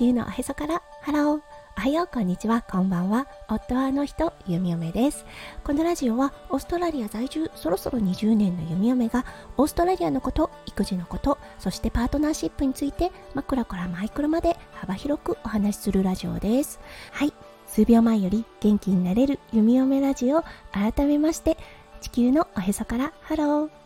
地球のおへそからハロー。おはようこんにちは。こんばんは。夫はあの人ゆみよめです。このラジオはオーストラリア在住そろそろ20年のゆみよめがオーストラリアのこと育児のことそしてパートナーシップについてマクロからマイクロまで幅広くお話しするラジオです。はい。数秒前より元気になれるゆみよめラジオ改めまして地球のおへそからハロー。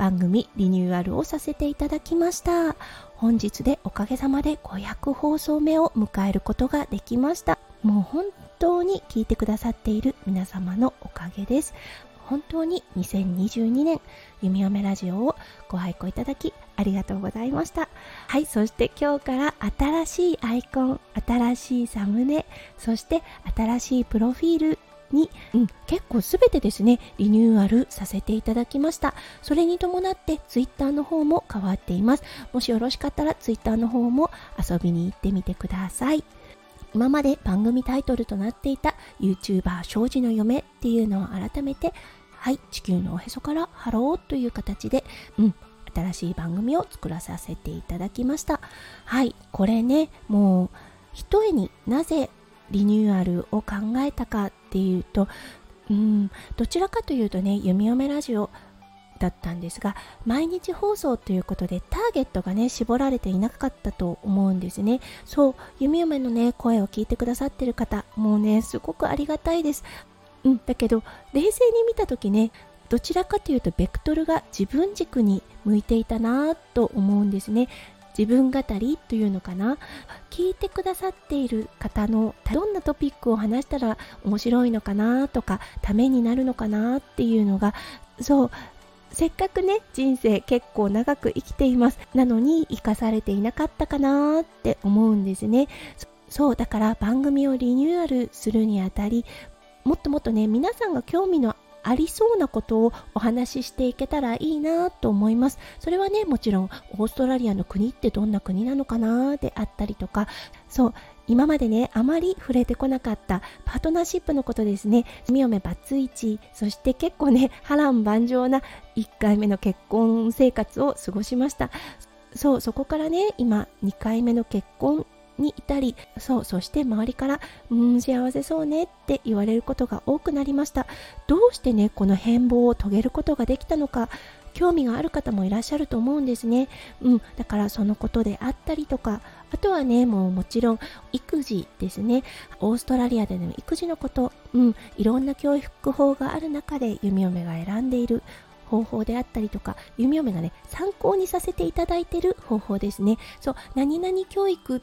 番組リニューアルをさせていただきました。本日でおかげさまで500放送目を迎えることができました。もう本当に聞いてくださっている皆様のおかげです。本当に2022年弓嫁ラジオをご愛顧いただきありがとうございました。はいそして今日から新しいアイコン新しいサムネそして新しいプロフィールに、うん、結構すべてですね、リニューアルさせていただきました。それに伴ってツイッターの方も変わっています。もしよろしかったらツイッターの方も遊びに行ってみてください。今まで番組タイトルとなっていた YouTuber 庄司の嫁っていうのを改めて、はい、地球のおへそからハローという形で、うん、新しい番組を作らさせていただきました。はい、これね、もう、ひとえになぜリニューアルを考えたかていうとうんどちらかというとね弓嫁ラジオだったんですが毎日放送ということでターゲットがね絞られていなかったと思うんですね。そう弓嫁のね声を聞いてくださってる方もうねすごくありがたいです。うんだけど冷静に見た時ねどちらかというとベクトルが自分軸に向いていたなと思うんですね。自分語りというのかな？聞いてくださっている方のどんなトピックを話したら面白いのかなとかためになるのかなっていうのがそう。せっかくね人生結構長く生きています。なのに生かされていなかったかなって思うんですね。そうだから番組をリニューアルするにあたりもっともっとね皆さんが興味のありそうなことをお話ししていけたらいいなと思います。それはね、もちろんオーストラリアの国ってどんな国なのかなであったりとか、そう、今までね、あまり触れてこなかったパートナーシップのことですね。みおめバツイチ、そして結構ね、波乱万丈な1回目の結婚生活を過ごしました。そう、そこからね、今2回目の結婚にいたりそうそして周りからうん幸せそうねって言われることが多くなりましたどうしてねこの変貌を遂げることができたのか興味がある方もいらっしゃると思うんですね。うん、だからそのことであったりとか、あとはね、もうもちろん育児ですね。オーストラリアでの育児のこと、うん、いろんな教育法がある中で弓嫁が選んでいる方法であったりとか、弓嫁がね、参考にさせていただいている方法ですね。そう、何々教育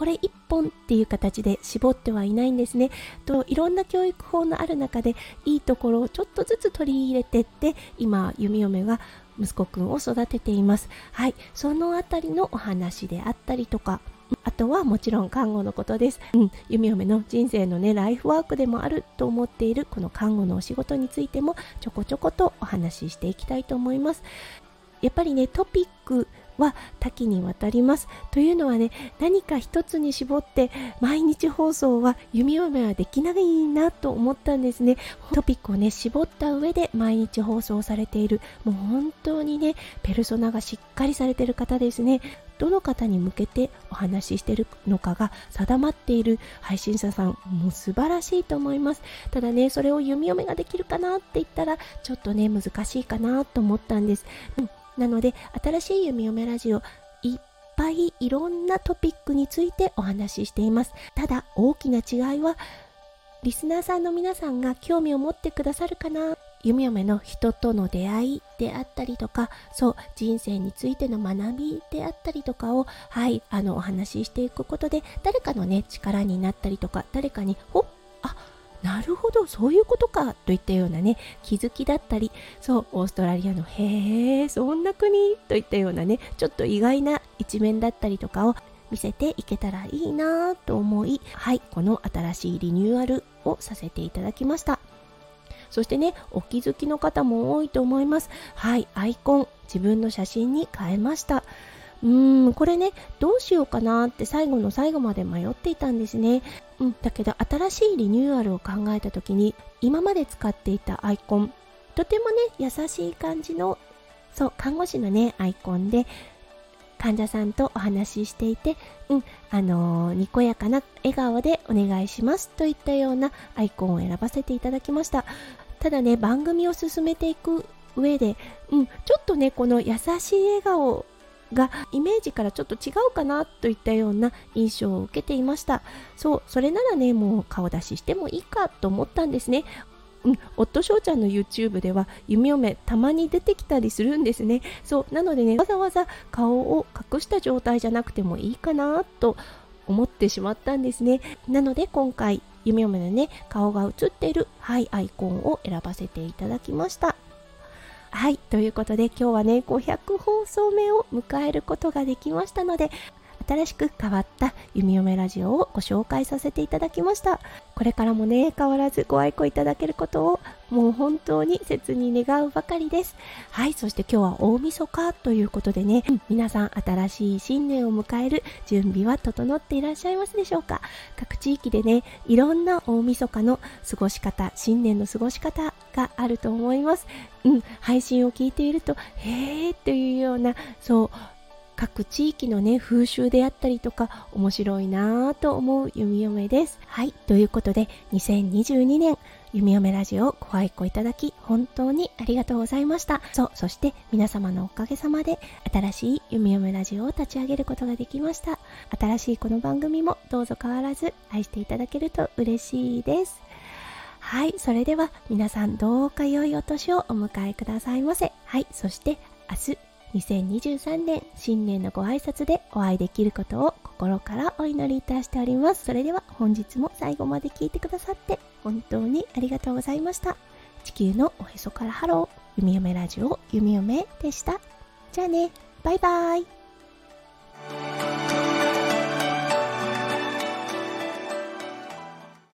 これ1本っていう形で絞ってはいないんですね。といろんな教育法のある中でいいところをちょっとずつ取り入れてって今弓嫁が息子くんを育てています。はい、そのあたりのお話であったりとかあとはもちろん看護のことです。うん、弓嫁の人生のね、ライフワークでもあると思っているこの看護のお仕事についてもちょこちょことお話ししていきたいと思います。やっぱりね、トピックは多岐にわたります。というのはね、何か一つに絞って毎日放送は弓嫁はできないなと思ったんですね。トピックをね、絞った上で毎日放送されている、もう本当にね、ペルソナがしっかりされている方ですね。どの方に向けてお話ししているのかが定まっている配信者さん、もう素晴らしいと思います。ただね、それを弓嫁ができるかなって言ったら、ちょっとね、難しいかなと思ったんです。うんなので、新しい弓嫁ラジオ、いっぱいいろんなトピックについてお話ししています。ただ、大きな違いは、リスナーさんの皆さんが興味を持ってくださるかな弓嫁の人との出会いであったりとか、そう、人生についての学びであったりとかを、はい、あの、お話ししていくことで、誰かのね、力になったりとか、誰かに、ほっ、あ、なるほどそういうことかといったようなね気づきだったりそうオーストラリアのへえそんな国といったようなねちょっと意外な一面だったりとかを見せていけたらいいなと思いはいこの新しいリニューアルをさせていただきました。そしてねお気づきの方も多いと思います。はいアイコン自分の写真に変えました。うーんこれねどうしようかなって最後の最後まで迷っていたんですね、うん、だけど新しいリニューアルを考えた時に今まで使っていたアイコンとてもね優しい感じのそう看護師のねアイコンで患者さんとお話ししていて、うん、あのー、にこやかな笑顔でお願いしますといったようなアイコンを選ばせていただきました。ただね、番組を進めていく上で、うん、ちょっとね、この優しい笑顔がイメージからちょっと違うかなといったような印象を受けていました。そうそれならねもう顔出ししてもいいかと思ったんですね。うん、夫翔ちゃんの YouTube では弓嫁たまに出てきたりするんですね。そうなのでねわざわざ顔を隠した状態じゃなくてもいいかなと思ってしまったんですね。なので今回弓嫁のね顔が映っているはい、アイコンを選ばせていただきました。はい、ということで今日はね、500放送目を迎えることができましたので、新しく変わった弓嫁ラジオをご紹介させていただきました。これからもね変わらずご愛顧いただけることをもう本当に切に願うばかりです。はいそして今日は大晦日ということでね、皆さん新しい新年を迎える準備は整っていらっしゃいますでしょうか。各地域でねいろんな大晦日の過ごし方新年の過ごし方があると思います。うん配信を聞いているとへーっていうようなそう各地域のね風習であったりとか面白いなぁと思う弓嫁です。はいということで2022年弓嫁ラジオご愛顧いただき本当にありがとうございました。そうそして皆様のおかげさまで新しい弓嫁ラジオを立ち上げることができました。新しいこの番組もどうぞ変わらず愛していただけると嬉しいです。はい、それでは皆さんどうか良いお年をお迎えくださいませ。はい、そして明日2023年新年のご挨拶でお会いできることを心からお祈りいたしております。それでは本日も最後まで聞いてくださって本当にありがとうございました。地球のおへそからハロー、弓嫁ラジオ弓嫁でした。じゃあね、バイバイ。